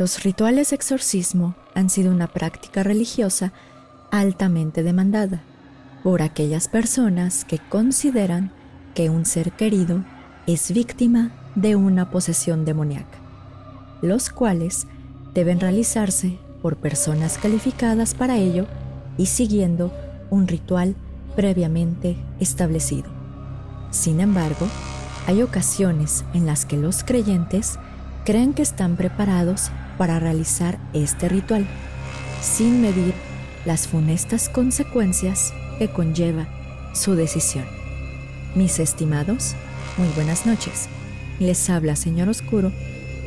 Los rituales de exorcismo han sido una práctica religiosa altamente demandada por aquellas personas que consideran que un ser querido es víctima de una posesión demoníaca, los cuales deben realizarse por personas calificadas para ello y siguiendo un ritual previamente establecido. Sin embargo, hay ocasiones en las que los creyentes creen que están preparados para realizar este ritual, sin medir las funestas consecuencias que conlleva su decisión. Mis estimados, muy buenas noches. Les habla Señor Oscuro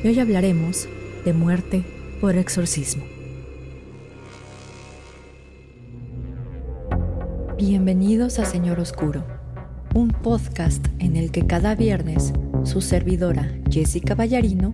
y hoy hablaremos de muerte por exorcismo. Bienvenidos a Señor Oscuro, un podcast en el que cada viernes su servidora Jessica Ballarino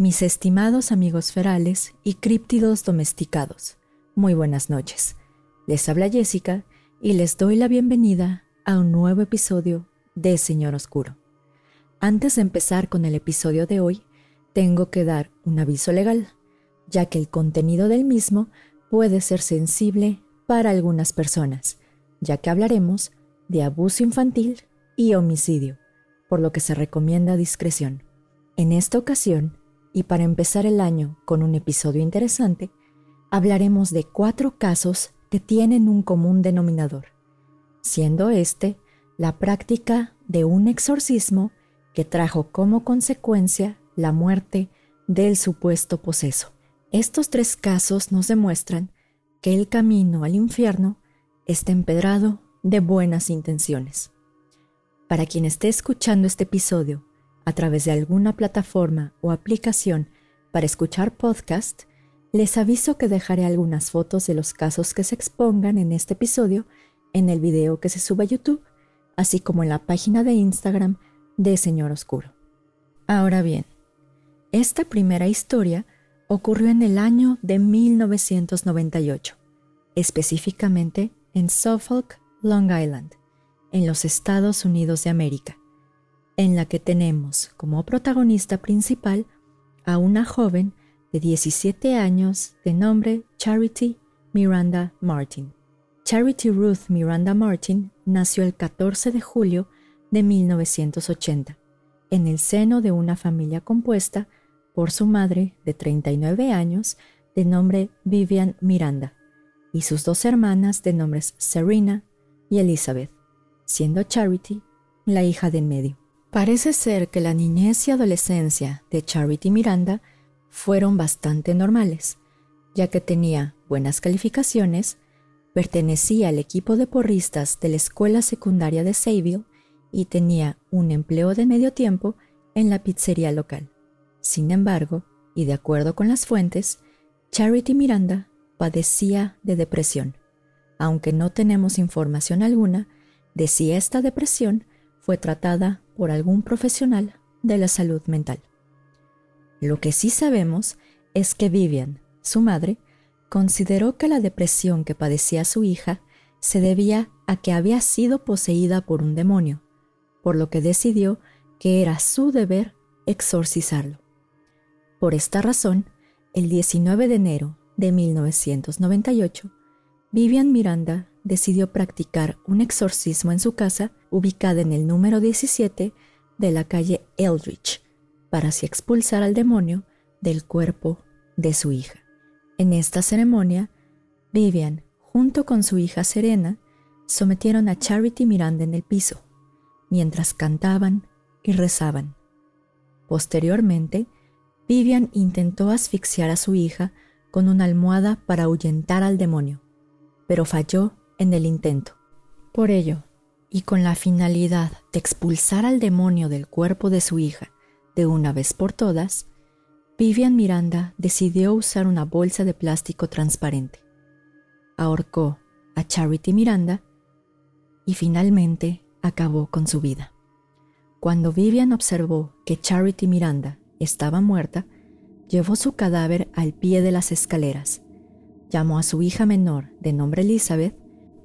Mis estimados amigos ferales y críptidos domesticados, muy buenas noches. Les habla Jessica y les doy la bienvenida a un nuevo episodio de Señor Oscuro. Antes de empezar con el episodio de hoy, tengo que dar un aviso legal, ya que el contenido del mismo puede ser sensible para algunas personas, ya que hablaremos de abuso infantil y homicidio, por lo que se recomienda discreción. En esta ocasión, y para empezar el año con un episodio interesante, hablaremos de cuatro casos que tienen un común denominador, siendo este la práctica de un exorcismo que trajo como consecuencia la muerte del supuesto poseso. Estos tres casos nos demuestran que el camino al infierno está empedrado de buenas intenciones. Para quien esté escuchando este episodio a través de alguna plataforma o aplicación para escuchar podcast, les aviso que dejaré algunas fotos de los casos que se expongan en este episodio en el video que se sube a YouTube, así como en la página de Instagram de Señor Oscuro. Ahora bien, esta primera historia ocurrió en el año de 1998, específicamente en Suffolk, Long Island, en los Estados Unidos de América en la que tenemos como protagonista principal a una joven de 17 años de nombre Charity Miranda Martin. Charity Ruth Miranda Martin nació el 14 de julio de 1980 en el seno de una familia compuesta por su madre de 39 años de nombre Vivian Miranda y sus dos hermanas de nombres Serena y Elizabeth, siendo Charity la hija de en medio. Parece ser que la niñez y adolescencia de Charity Miranda fueron bastante normales, ya que tenía buenas calificaciones, pertenecía al equipo de porristas de la escuela secundaria de Sayville y tenía un empleo de medio tiempo en la pizzería local. Sin embargo, y de acuerdo con las fuentes, Charity Miranda padecía de depresión, aunque no tenemos información alguna de si esta depresión fue tratada por algún profesional de la salud mental. Lo que sí sabemos es que Vivian, su madre, consideró que la depresión que padecía su hija se debía a que había sido poseída por un demonio, por lo que decidió que era su deber exorcizarlo. Por esta razón, el 19 de enero de 1998, Vivian Miranda decidió practicar un exorcismo en su casa ubicada en el número 17 de la calle Eldridge, para así expulsar al demonio del cuerpo de su hija. En esta ceremonia, Vivian, junto con su hija Serena, sometieron a Charity Miranda en el piso, mientras cantaban y rezaban. Posteriormente, Vivian intentó asfixiar a su hija con una almohada para ahuyentar al demonio, pero falló en el intento. Por ello, y con la finalidad de expulsar al demonio del cuerpo de su hija de una vez por todas, Vivian Miranda decidió usar una bolsa de plástico transparente. Ahorcó a Charity Miranda y finalmente acabó con su vida. Cuando Vivian observó que Charity Miranda estaba muerta, llevó su cadáver al pie de las escaleras, llamó a su hija menor de nombre Elizabeth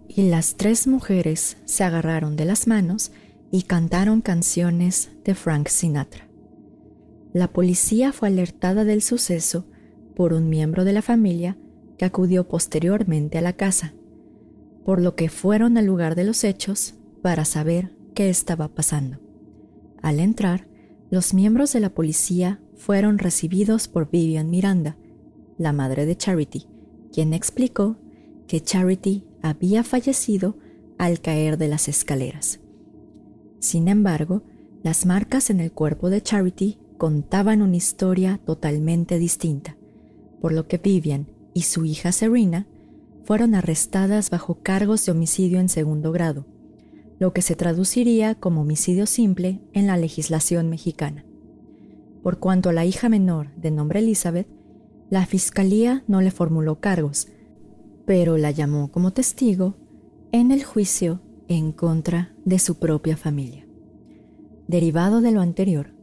y las tres mujeres se agarraron de las manos y cantaron canciones de Frank Sinatra. La policía fue alertada del suceso por un miembro de la familia que acudió posteriormente a la casa por lo que fueron al lugar de los hechos para saber qué estaba pasando. Al entrar, los miembros de la policía fueron recibidos por Vivian Miranda, la madre de Charity, quien explicó que Charity había fallecido al caer de las escaleras. Sin embargo, las marcas en el cuerpo de Charity contaban una historia totalmente distinta, por lo que Vivian y su hija Serena fueron arrestadas bajo cargos de homicidio en segundo grado, lo que se traduciría como homicidio simple en la legislación mexicana. Por cuanto a la hija menor de nombre Elizabeth, la fiscalía no le formuló cargos, pero la llamó como testigo en el juicio en contra de su propia familia. Derivado de lo anterior,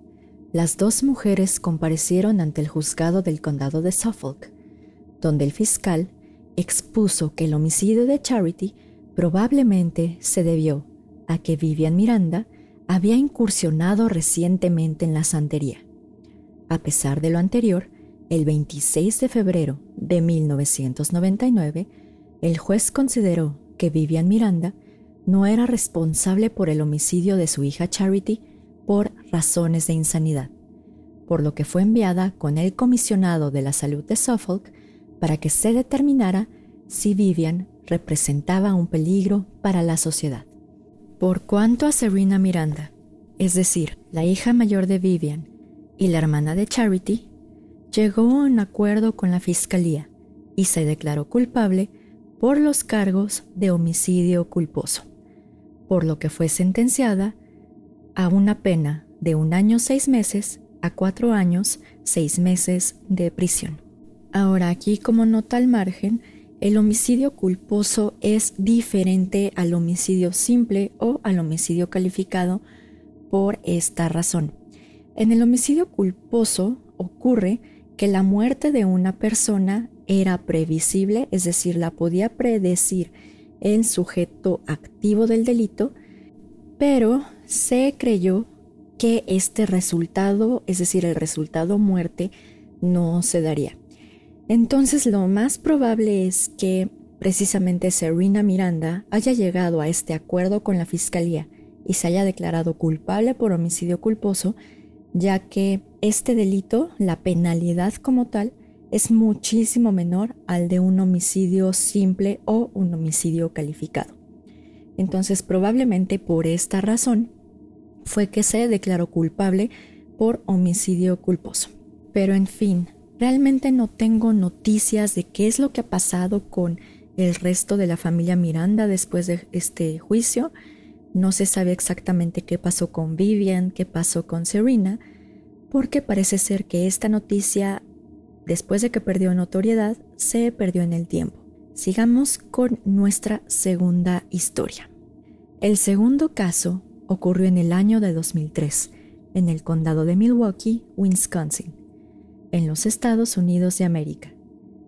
las dos mujeres comparecieron ante el juzgado del condado de Suffolk, donde el fiscal expuso que el homicidio de Charity probablemente se debió a que Vivian Miranda había incursionado recientemente en la santería. A pesar de lo anterior, el 26 de febrero de 1999, el juez consideró que Vivian Miranda no era responsable por el homicidio de su hija Charity por razones de insanidad, por lo que fue enviada con el comisionado de la salud de Suffolk para que se determinara si Vivian representaba un peligro para la sociedad. Por cuanto a Serena Miranda, es decir, la hija mayor de Vivian y la hermana de Charity, llegó a un acuerdo con la fiscalía y se declaró culpable por los cargos de homicidio culposo, por lo que fue sentenciada a una pena de un año seis meses a cuatro años seis meses de prisión. Ahora aquí como nota al margen, el homicidio culposo es diferente al homicidio simple o al homicidio calificado por esta razón. En el homicidio culposo ocurre que la muerte de una persona era previsible, es decir, la podía predecir el sujeto activo del delito, pero se creyó que este resultado, es decir, el resultado muerte, no se daría. Entonces lo más probable es que precisamente Serena Miranda haya llegado a este acuerdo con la Fiscalía y se haya declarado culpable por homicidio culposo, ya que este delito, la penalidad como tal, es muchísimo menor al de un homicidio simple o un homicidio calificado. Entonces probablemente por esta razón fue que se declaró culpable por homicidio culposo. Pero en fin, Realmente no tengo noticias de qué es lo que ha pasado con el resto de la familia Miranda después de este juicio. No se sabe exactamente qué pasó con Vivian, qué pasó con Serena, porque parece ser que esta noticia, después de que perdió notoriedad, se perdió en el tiempo. Sigamos con nuestra segunda historia. El segundo caso ocurrió en el año de 2003, en el condado de Milwaukee, Wisconsin en los Estados Unidos de América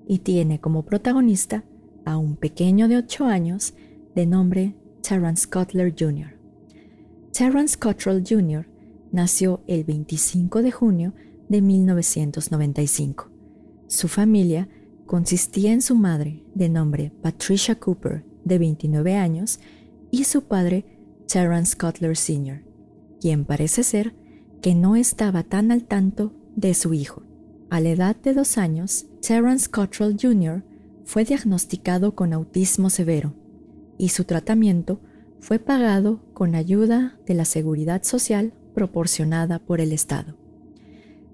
y tiene como protagonista a un pequeño de 8 años de nombre Terrence Cutler Jr. Terrence Cottrell Jr. nació el 25 de junio de 1995. Su familia consistía en su madre, de nombre Patricia Cooper, de 29 años, y su padre, Terrence Cutler Sr., quien parece ser que no estaba tan al tanto de su hijo. A la edad de dos años, Terence Cottrell Jr. fue diagnosticado con autismo severo y su tratamiento fue pagado con ayuda de la seguridad social proporcionada por el Estado.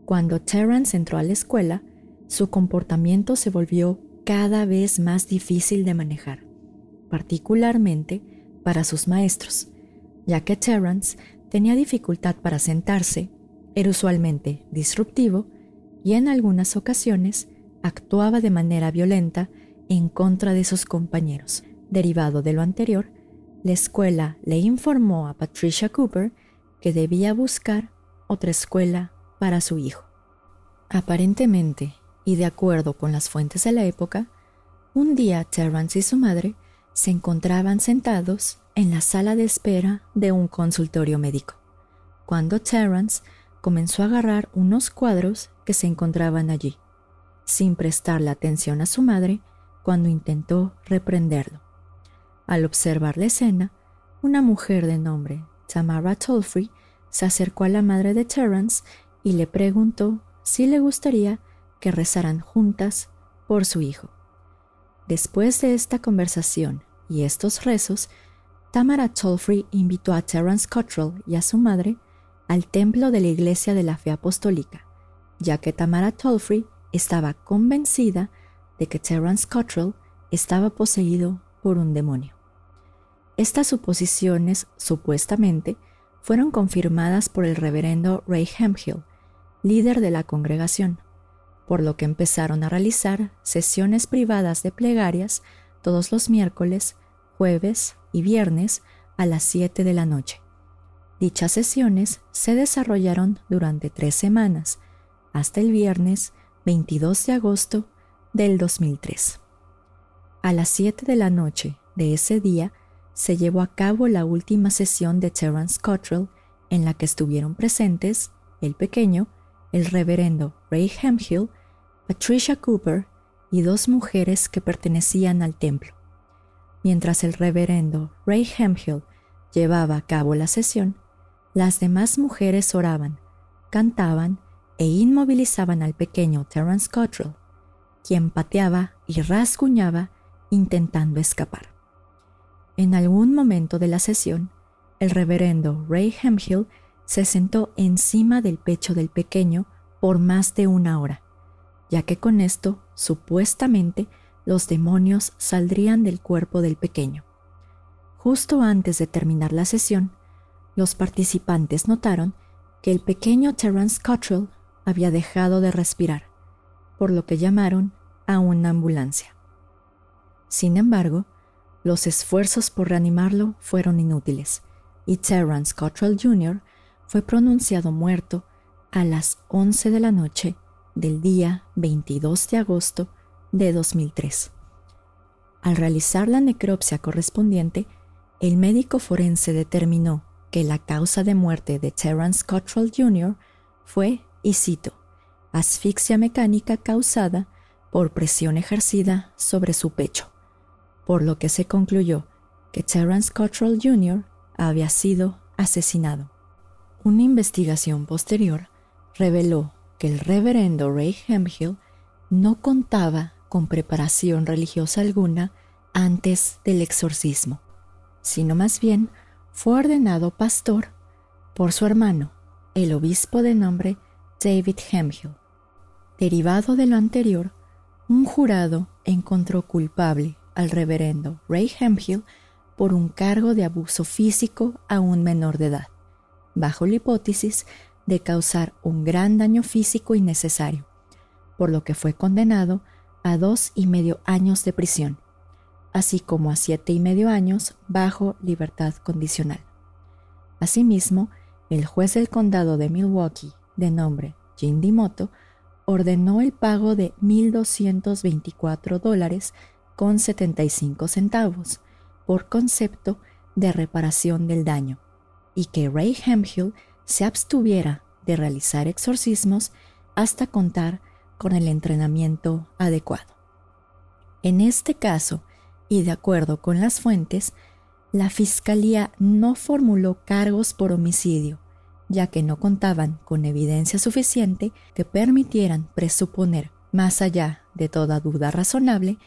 Cuando Terence entró a la escuela, su comportamiento se volvió cada vez más difícil de manejar, particularmente para sus maestros, ya que Terence tenía dificultad para sentarse era usualmente disruptivo y en algunas ocasiones actuaba de manera violenta en contra de sus compañeros. Derivado de lo anterior, la escuela le informó a Patricia Cooper que debía buscar otra escuela para su hijo. Aparentemente, y de acuerdo con las fuentes de la época, un día Terrance y su madre se encontraban sentados en la sala de espera de un consultorio médico, cuando Terrance comenzó a agarrar unos cuadros que se encontraban allí, sin prestarle atención a su madre cuando intentó reprenderlo. Al observar la escena, una mujer de nombre Tamara Tolfrey se acercó a la madre de Terrance y le preguntó si le gustaría que rezaran juntas por su hijo. Después de esta conversación y estos rezos, Tamara Tolfrey invitó a Terence Cottrell y a su madre al templo de la Iglesia de la Fe Apostólica, ya que Tamara Tolfrey estaba convencida de que Terence Cottrell estaba poseído por un demonio. Estas suposiciones, supuestamente, fueron confirmadas por el reverendo Ray Hemphill, líder de la congregación, por lo que empezaron a realizar sesiones privadas de plegarias todos los miércoles, jueves y viernes a las 7 de la noche. Dichas sesiones se desarrollaron durante tres semanas, hasta el viernes 22 de agosto del 2003. A las 7 de la noche de ese día se llevó a cabo la última sesión de Terence Cottrell en la que estuvieron presentes el pequeño, el reverendo Ray Hemphill Patricia Cooper y dos mujeres que pertenecían al templo. Mientras el reverendo Ray Hemphill llevaba a cabo la sesión, las demás mujeres oraban, cantaban e inmovilizaban al pequeño Terence Cottrell, quien pateaba y rasguñaba intentando escapar. En algún momento de la sesión, el reverendo Ray Hemphill se sentó encima del pecho del pequeño por más de una hora ya que con esto, supuestamente, los demonios saldrían del cuerpo del pequeño. Justo antes de terminar la sesión, los participantes notaron que el pequeño Terence Cottrell había dejado de respirar, por lo que llamaron a una ambulancia. Sin embargo, los esfuerzos por reanimarlo fueron inútiles y Terence Cottrell Jr. fue pronunciado muerto a las 11 de la noche del día 22 de agosto de 2003. Al realizar la necropsia correspondiente, el médico forense determinó que la causa de muerte de Terence Cottrell Jr. fue, y cito, asfixia mecánica causada por presión ejercida sobre su pecho, por lo que se concluyó que Terence Cottrell Jr. había sido asesinado. Una investigación posterior reveló que el reverendo Ray Hemphill no contaba con preparación religiosa alguna antes del exorcismo, sino más bien fue ordenado pastor por su hermano, el obispo de nombre David Hemphill. Derivado de lo anterior, un jurado encontró culpable al reverendo Ray Hemphill por un cargo de abuso físico a un menor de edad, bajo la hipótesis de causar un gran daño físico innecesario, por lo que fue condenado a dos y medio años de prisión, así como a siete y medio años bajo libertad condicional. Asimismo, el juez del condado de Milwaukee, de nombre Jim Dimoto, ordenó el pago de 1.224 dólares 75 centavos por concepto de reparación del daño y que Ray Hemphill se abstuviera de realizar exorcismos hasta contar con el entrenamiento adecuado. En este caso, y de acuerdo con las fuentes, la Fiscalía no formuló cargos por homicidio, ya que no contaban con evidencia suficiente que permitieran presuponer, más allá de toda duda razonable,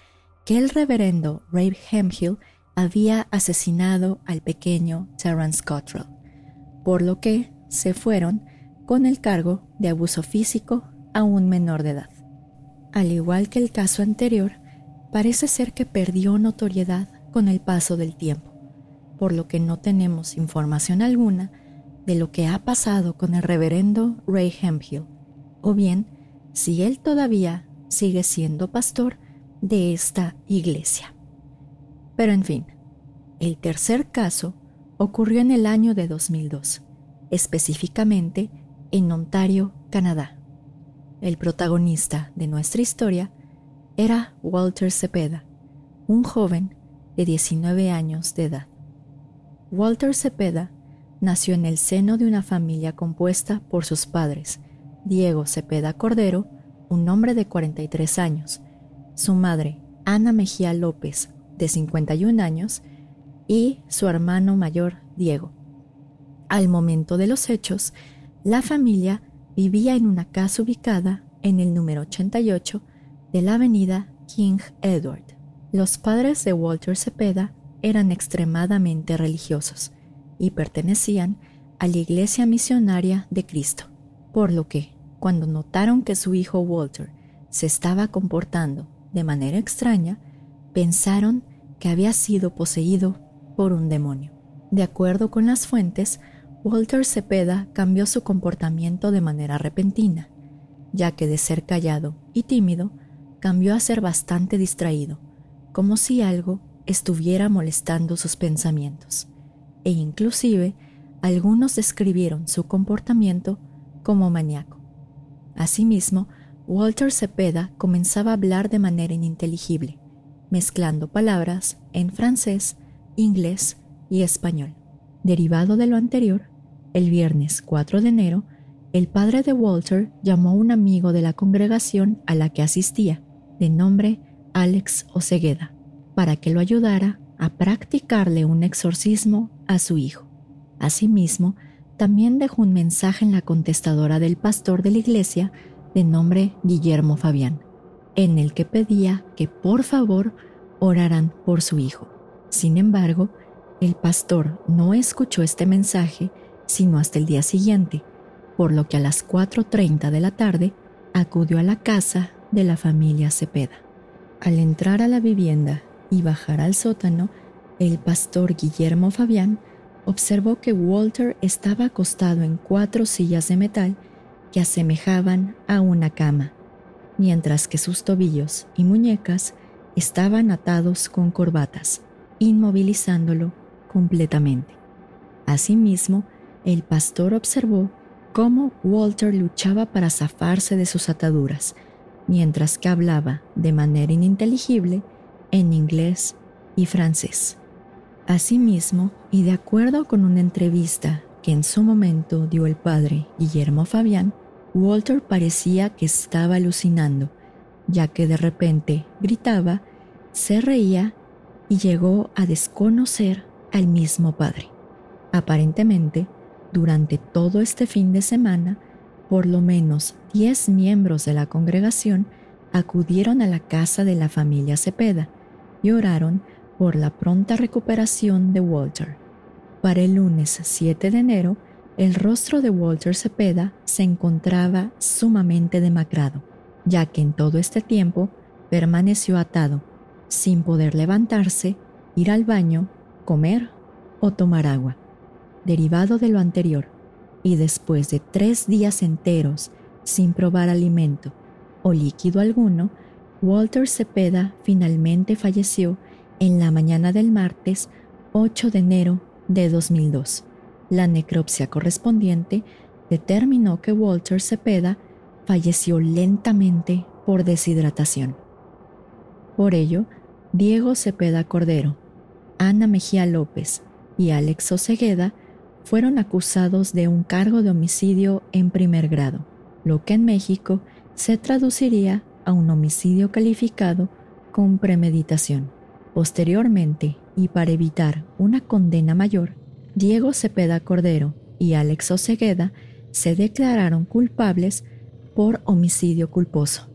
que el reverendo Ray Hemphill había asesinado al pequeño Terence Cottrell, por lo que se fueron con el cargo de abuso físico a un menor de edad. Al igual que el caso anterior, parece ser que perdió notoriedad con el paso del tiempo, por lo que no tenemos información alguna de lo que ha pasado con el reverendo Ray Hemphill, o bien si él todavía sigue siendo pastor de esta iglesia. Pero en fin, el tercer caso ocurrió en el año de 2002, específicamente en Ontario, Canadá. El protagonista de nuestra historia era Walter Cepeda, un joven de 19 años de edad. Walter Cepeda nació en el seno de una familia compuesta por sus padres, Diego Cepeda Cordero, un hombre de 43 años, su madre, Ana Mejía López, de 51 años, y su hermano mayor, Diego. Al momento de los hechos, la familia vivía en una casa ubicada en el número 88 de la avenida King Edward. Los padres de Walter Cepeda eran extremadamente religiosos y pertenecían a la Iglesia Misionaria de Cristo, por lo que, cuando notaron que su hijo Walter se estaba comportando de manera extraña, pensaron que había sido poseído por un demonio. De acuerdo con las fuentes, Walter Cepeda cambió su comportamiento de manera repentina, ya que de ser callado y tímido, cambió a ser bastante distraído, como si algo estuviera molestando sus pensamientos, e inclusive algunos describieron su comportamiento como maníaco. Asimismo, Walter Cepeda comenzaba a hablar de manera ininteligible, mezclando palabras en francés, inglés y español. Derivado de lo anterior, el viernes 4 de enero, el padre de Walter llamó a un amigo de la congregación a la que asistía, de nombre Alex Osegueda, para que lo ayudara a practicarle un exorcismo a su hijo. Asimismo, también dejó un mensaje en la contestadora del pastor de la iglesia de nombre Guillermo Fabián, en el que pedía que por favor oraran por su hijo. Sin embargo, el pastor no escuchó este mensaje sino hasta el día siguiente, por lo que a las 4.30 de la tarde acudió a la casa de la familia Cepeda. Al entrar a la vivienda y bajar al sótano, el pastor Guillermo Fabián observó que Walter estaba acostado en cuatro sillas de metal que asemejaban a una cama, mientras que sus tobillos y muñecas estaban atados con corbatas, inmovilizándolo completamente. Asimismo, el pastor observó cómo Walter luchaba para zafarse de sus ataduras, mientras que hablaba de manera ininteligible en inglés y francés. Asimismo, y de acuerdo con una entrevista que en su momento dio el padre Guillermo Fabián, Walter parecía que estaba alucinando, ya que de repente gritaba, se reía y llegó a desconocer al mismo padre. Aparentemente, durante todo este fin de semana, por lo menos 10 miembros de la congregación acudieron a la casa de la familia Cepeda y oraron por la pronta recuperación de Walter. Para el lunes 7 de enero, el rostro de Walter Cepeda se encontraba sumamente demacrado, ya que en todo este tiempo permaneció atado, sin poder levantarse, ir al baño, comer o tomar agua derivado de lo anterior, y después de tres días enteros sin probar alimento o líquido alguno, Walter Cepeda finalmente falleció en la mañana del martes 8 de enero de 2002. La necropsia correspondiente determinó que Walter Cepeda falleció lentamente por deshidratación. Por ello, Diego Cepeda Cordero, Ana Mejía López y Alex Osegueda fueron acusados de un cargo de homicidio en primer grado, lo que en México se traduciría a un homicidio calificado con premeditación. Posteriormente, y para evitar una condena mayor, Diego Cepeda Cordero y Alex Osegueda se declararon culpables por homicidio culposo,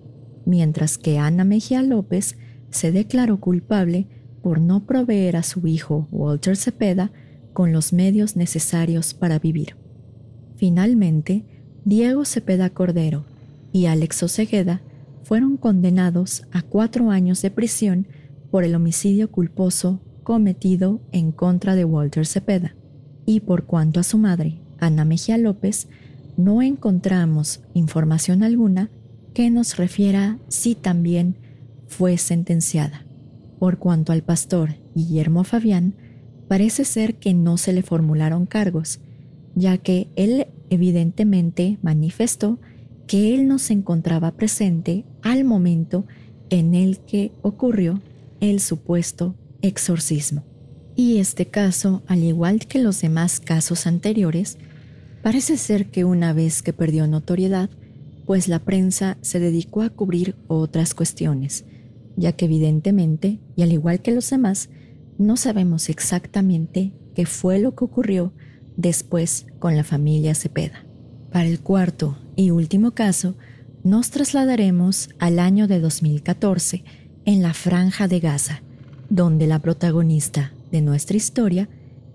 mientras que Ana Mejía López se declaró culpable por no proveer a su hijo Walter Cepeda con los medios necesarios para vivir. Finalmente, Diego Cepeda Cordero y Alex Osegueda fueron condenados a cuatro años de prisión por el homicidio culposo cometido en contra de Walter Cepeda, y por cuanto a su madre, Ana Mejía López, no encontramos información alguna que nos refiera si también fue sentenciada. Por cuanto al pastor Guillermo Fabián, parece ser que no se le formularon cargos, ya que él evidentemente manifestó que él no se encontraba presente al momento en el que ocurrió el supuesto exorcismo. Y este caso, al igual que los demás casos anteriores, parece ser que una vez que perdió notoriedad, pues la prensa se dedicó a cubrir otras cuestiones, ya que evidentemente, y al igual que los demás, no sabemos exactamente qué fue lo que ocurrió después con la familia Cepeda. Para el cuarto y último caso, nos trasladaremos al año de 2014 en la Franja de Gaza, donde la protagonista de nuestra historia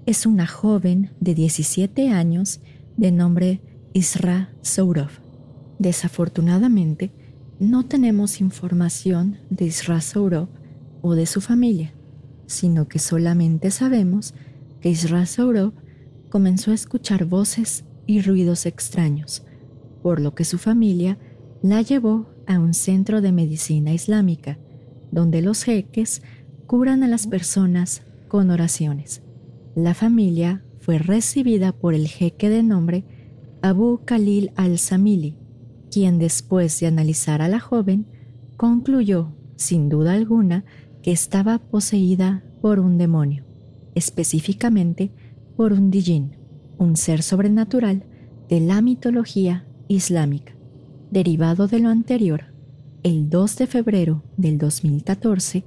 es una joven de 17 años de nombre Isra Sourov. Desafortunadamente, no tenemos información de Isra Sourov o de su familia, sino que solamente sabemos que Isra Sourov comenzó a escuchar voces y ruidos extraños, por lo que su familia la llevó a un centro de medicina islámica, donde los jeques curan a las personas con oraciones. La familia fue recibida por el jeque de nombre Abu Khalil al-Samili, quien después de analizar a la joven, concluyó, sin duda alguna, que estaba poseída por un demonio, específicamente por un dijin, un ser sobrenatural de la mitología islámica. Derivado de lo anterior, el 2 de febrero del 2014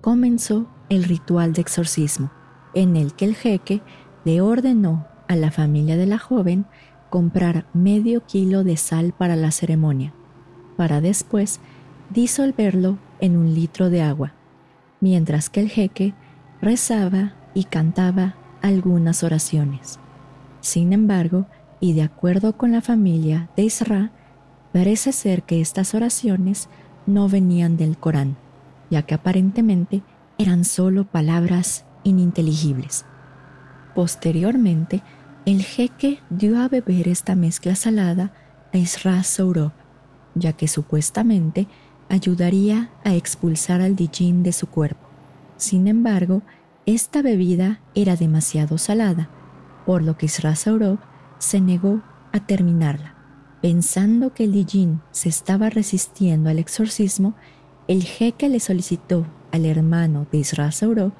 comenzó el ritual de exorcismo, en el que el jeque le ordenó a la familia de la joven comprar medio kilo de sal para la ceremonia, para después disolverlo en un litro de agua, mientras que el jeque rezaba y cantaba algunas oraciones. Sin embargo, y de acuerdo con la familia de Isra, parece ser que estas oraciones no venían del Corán, ya que aparentemente eran solo palabras ininteligibles. Posteriormente, el jeque dio a beber esta mezcla salada a Isra Sourov, ya que supuestamente ayudaría a expulsar al Dijin de su cuerpo. Sin embargo, esta bebida era demasiado salada, por lo que Isra Sourov se negó a terminarla. Pensando que el Dijin se estaba resistiendo al exorcismo, el jeque le solicitó al hermano de Isra Saurov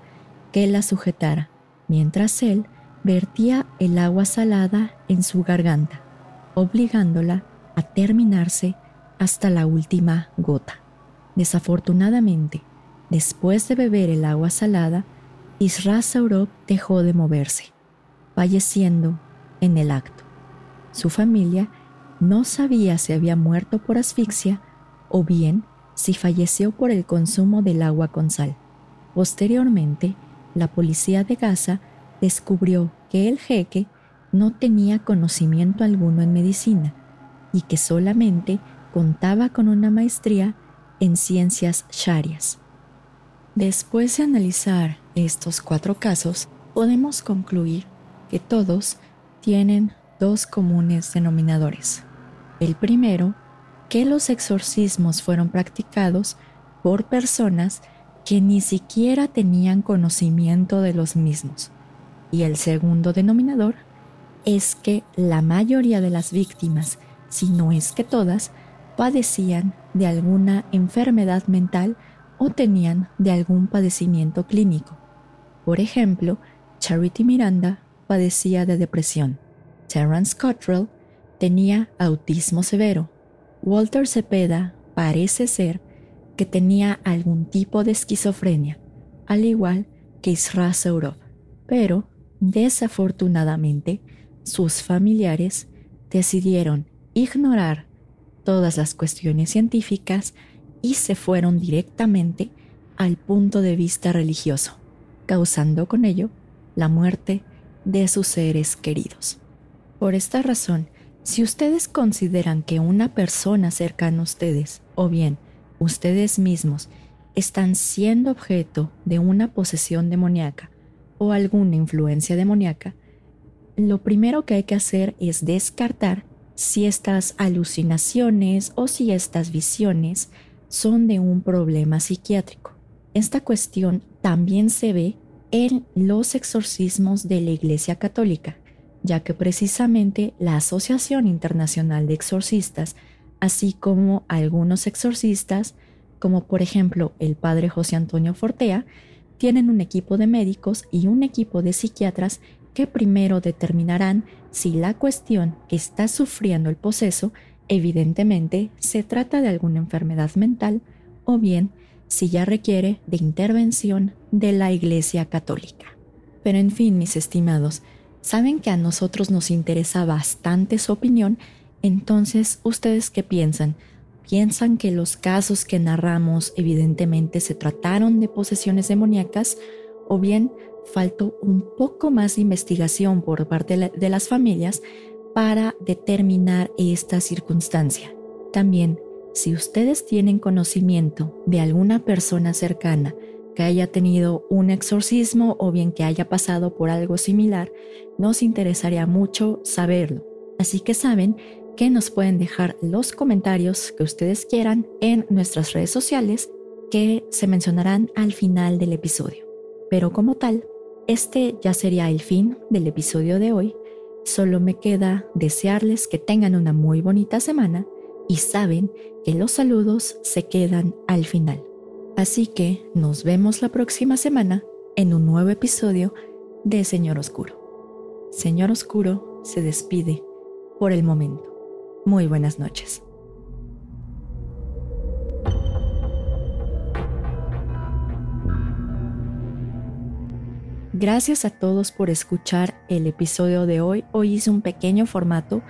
que la sujetara, mientras él vertía el agua salada en su garganta, obligándola a terminarse hasta la última gota. Desafortunadamente, después de beber el agua salada, Isra Saurov dejó de moverse, falleciendo en el acto. Su familia no sabía si había muerto por asfixia o bien si falleció por el consumo del agua con sal. Posteriormente, la policía de Gaza descubrió que el jeque no tenía conocimiento alguno en medicina y que solamente contaba con una maestría en ciencias sharias. Después de analizar estos cuatro casos, podemos concluir que todos tienen dos comunes denominadores. El primero que los exorcismos fueron practicados por personas que ni siquiera tenían conocimiento de los mismos. Y el segundo denominador es que la mayoría de las víctimas, si no es que todas, padecían de alguna enfermedad mental o tenían de algún padecimiento clínico. Por ejemplo, Charity Miranda padecía de depresión. Terence Cottrell tenía autismo severo Walter Cepeda parece ser que tenía algún tipo de esquizofrenia, al igual que Isra Saurov, pero desafortunadamente sus familiares decidieron ignorar todas las cuestiones científicas y se fueron directamente al punto de vista religioso, causando con ello la muerte de sus seres queridos. Por esta razón, si ustedes consideran que una persona cercana a ustedes, o bien ustedes mismos, están siendo objeto de una posesión demoníaca o alguna influencia demoníaca, lo primero que hay que hacer es descartar si estas alucinaciones o si estas visiones son de un problema psiquiátrico. Esta cuestión también se ve en los exorcismos de la Iglesia Católica, ya que precisamente la Asociación Internacional de Exorcistas, así como algunos exorcistas, como por ejemplo el padre José Antonio Fortea, tienen un equipo de médicos y un equipo de psiquiatras que primero determinarán si la cuestión que está sufriendo el poseso evidentemente se trata de alguna enfermedad mental o bien si ya requiere de intervención de la Iglesia Católica. Pero en fin, mis estimados, saben que a nosotros nos interesa bastante su opinión, entonces, ¿ustedes qué piensan? ¿Piensan que los casos que narramos evidentemente se trataron de posesiones demoníacas o bien faltó un poco más de investigación por parte de las familias para determinar esta circunstancia. También, si ustedes tienen conocimiento de alguna persona cercana que haya tenido un exorcismo o bien que haya pasado por algo similar, nos interesaría mucho saberlo. Así que saben que nos pueden dejar los comentarios que ustedes quieran en nuestras redes sociales que se mencionarán al final del episodio. Pero como tal, este ya sería el fin del episodio de hoy. Solo me queda desearles que tengan una muy bonita semana y saben que los saludos se quedan al final. Así que nos vemos la próxima semana en un nuevo episodio de Señor Oscuro. Señor Oscuro se despide por el momento. Muy buenas noches. Gracias a todos por escuchar el episodio de hoy. Hoy hice un pequeño formato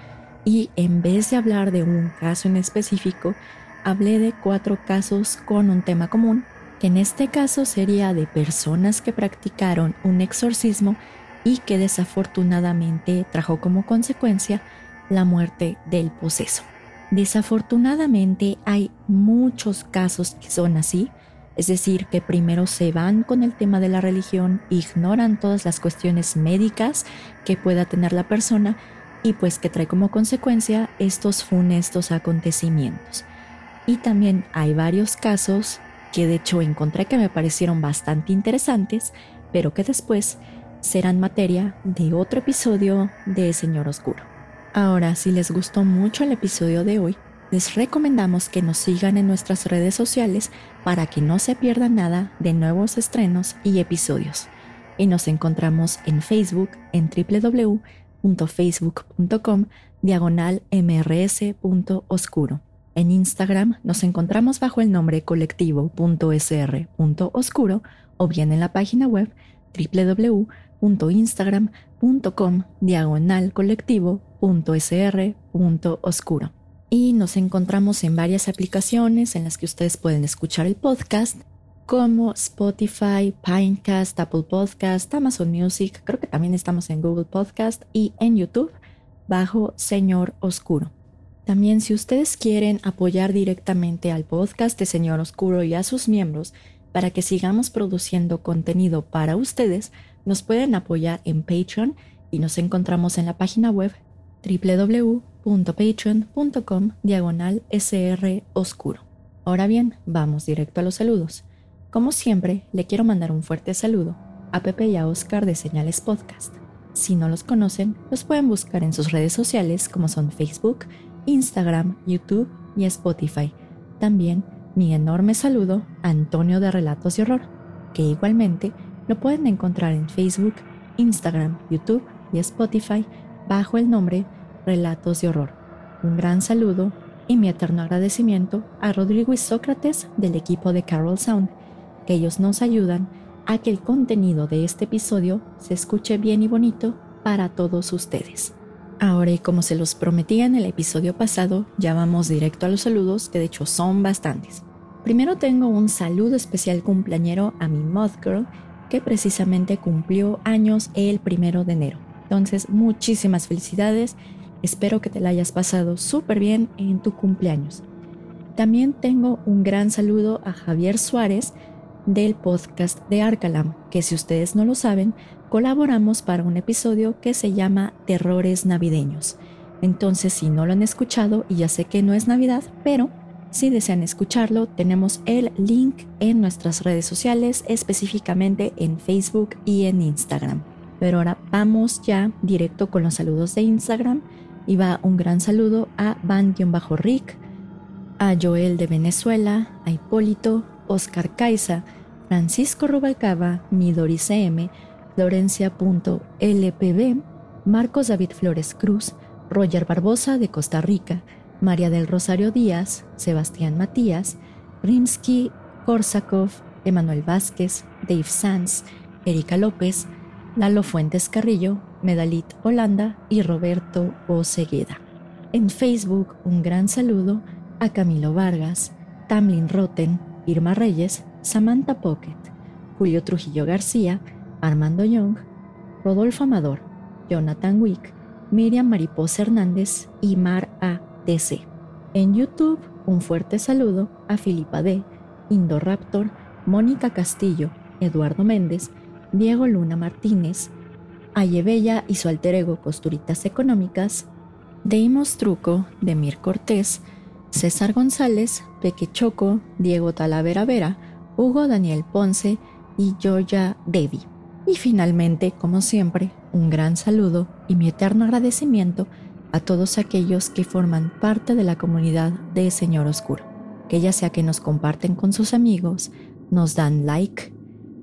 y en vez de hablar de un caso en específico, hablé de cuatro casos con un tema común, que en este caso sería de personas que practicaron un exorcismo y que desafortunadamente trajo como consecuencia la muerte del poseso. Desafortunadamente hay muchos casos que son así, es decir, que primero se van con el tema de la religión, ignoran todas las cuestiones médicas que pueda tener la persona y pues que trae como consecuencia estos funestos acontecimientos. Y también hay varios casos que de hecho encontré que me parecieron bastante interesantes, pero que después serán materia de otro episodio de Señor Oscuro. Ahora, si les gustó mucho el episodio de hoy, les recomendamos que nos sigan en nuestras redes sociales para que no se pierdan nada de nuevos estrenos y episodios. Y nos encontramos en Facebook en www.facebook.com diagonal mrs.oscuro. En Instagram nos encontramos bajo el nombre colectivo.sr.oscuro o bien en la página web www.instagram.com diagonal colectivo.sr.oscuro y nos encontramos en varias aplicaciones en las que ustedes pueden escuchar el podcast como Spotify, Pinecast, Apple Podcast, Amazon Music, creo que también estamos en Google Podcast y en YouTube bajo Señor Oscuro. También si ustedes quieren apoyar directamente al podcast de Señor Oscuro y a sus miembros para que sigamos produciendo contenido para ustedes, nos pueden apoyar en Patreon y nos encontramos en la página web www.patreon.com diagonal SR Oscuro. Ahora bien, vamos directo a los saludos. Como siempre, le quiero mandar un fuerte saludo a Pepe y a Oscar de Señales Podcast. Si no los conocen, los pueden buscar en sus redes sociales como son Facebook, Instagram, YouTube y Spotify. También mi enorme saludo a Antonio de Relatos y Horror, que igualmente lo pueden encontrar en Facebook, Instagram, YouTube y Spotify bajo el nombre Relatos de Horror. Un gran saludo y mi eterno agradecimiento a Rodrigo y Sócrates del equipo de Carol Sound, que ellos nos ayudan a que el contenido de este episodio se escuche bien y bonito para todos ustedes. Ahora, y como se los prometía en el episodio pasado, ya vamos directo a los saludos, que de hecho son bastantes. Primero tengo un saludo especial cumpleañero a mi Moth Girl, que precisamente cumplió años el primero de enero. Entonces, muchísimas felicidades. Espero que te la hayas pasado súper bien en tu cumpleaños. También tengo un gran saludo a Javier Suárez, del podcast de Arcalam, que si ustedes no lo saben, colaboramos para un episodio que se llama Terrores Navideños. Entonces, si no lo han escuchado, y ya sé que no es Navidad, pero si desean escucharlo, tenemos el link en nuestras redes sociales, específicamente en Facebook y en Instagram. Pero ahora vamos ya directo con los saludos de Instagram y va un gran saludo a Van-Rick, a Joel de Venezuela, a Hipólito, Oscar Caiza, Francisco Rubalcaba, Midori CM, Florencia.lpb, Marcos David Flores Cruz, Roger Barbosa de Costa Rica, María del Rosario Díaz, Sebastián Matías, Rimsky Korsakov, Emanuel Vázquez, Dave Sanz, Erika López, Lalo Fuentes Carrillo, Medalit Holanda y Roberto Ocegueda. En Facebook, un gran saludo a Camilo Vargas, Tamlin Roten, Irma Reyes, Samantha Pocket, Julio Trujillo García, Armando Young, Rodolfo Amador, Jonathan Wick, Miriam Mariposa Hernández y Mar A. DC. En YouTube, un fuerte saludo a Filipa D., Indoraptor, Mónica Castillo, Eduardo Méndez, Diego Luna Martínez, Ayebella y su alter ego Costuritas Económicas, Deimos Truco, Demir Cortés, César González, Peque Choco, Diego Talavera Vera, Hugo Daniel Ponce y Joya Devi. Y finalmente, como siempre, un gran saludo y mi eterno agradecimiento a todos aquellos que forman parte de la comunidad de Señor Oscuro, que ya sea que nos comparten con sus amigos, nos dan like,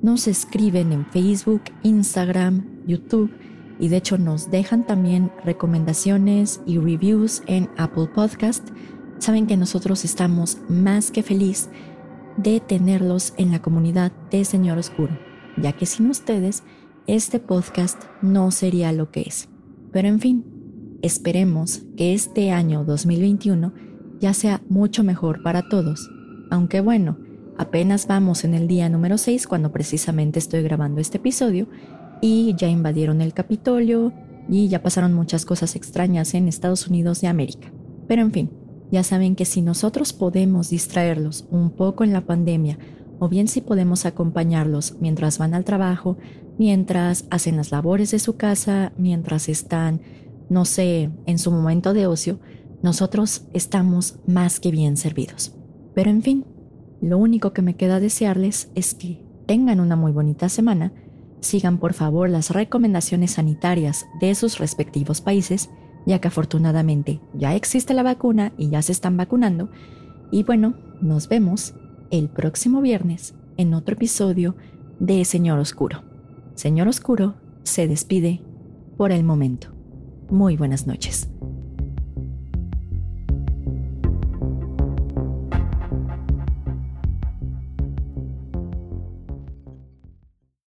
nos escriben en Facebook, Instagram, YouTube y de hecho nos dejan también recomendaciones y reviews en Apple Podcast, saben que nosotros estamos más que feliz de tenerlos en la comunidad de Señor Oscuro, ya que sin ustedes este podcast no sería lo que es. Pero en fin, esperemos que este año 2021 ya sea mucho mejor para todos, aunque bueno, Apenas vamos en el día número 6 cuando precisamente estoy grabando este episodio y ya invadieron el Capitolio y ya pasaron muchas cosas extrañas en Estados Unidos de América. Pero en fin, ya saben que si nosotros podemos distraerlos un poco en la pandemia o bien si podemos acompañarlos mientras van al trabajo, mientras hacen las labores de su casa, mientras están, no sé, en su momento de ocio, nosotros estamos más que bien servidos. Pero en fin, lo único que me queda desearles es que tengan una muy bonita semana, sigan por favor las recomendaciones sanitarias de sus respectivos países, ya que afortunadamente ya existe la vacuna y ya se están vacunando. Y bueno, nos vemos el próximo viernes en otro episodio de Señor Oscuro. Señor Oscuro se despide por el momento. Muy buenas noches.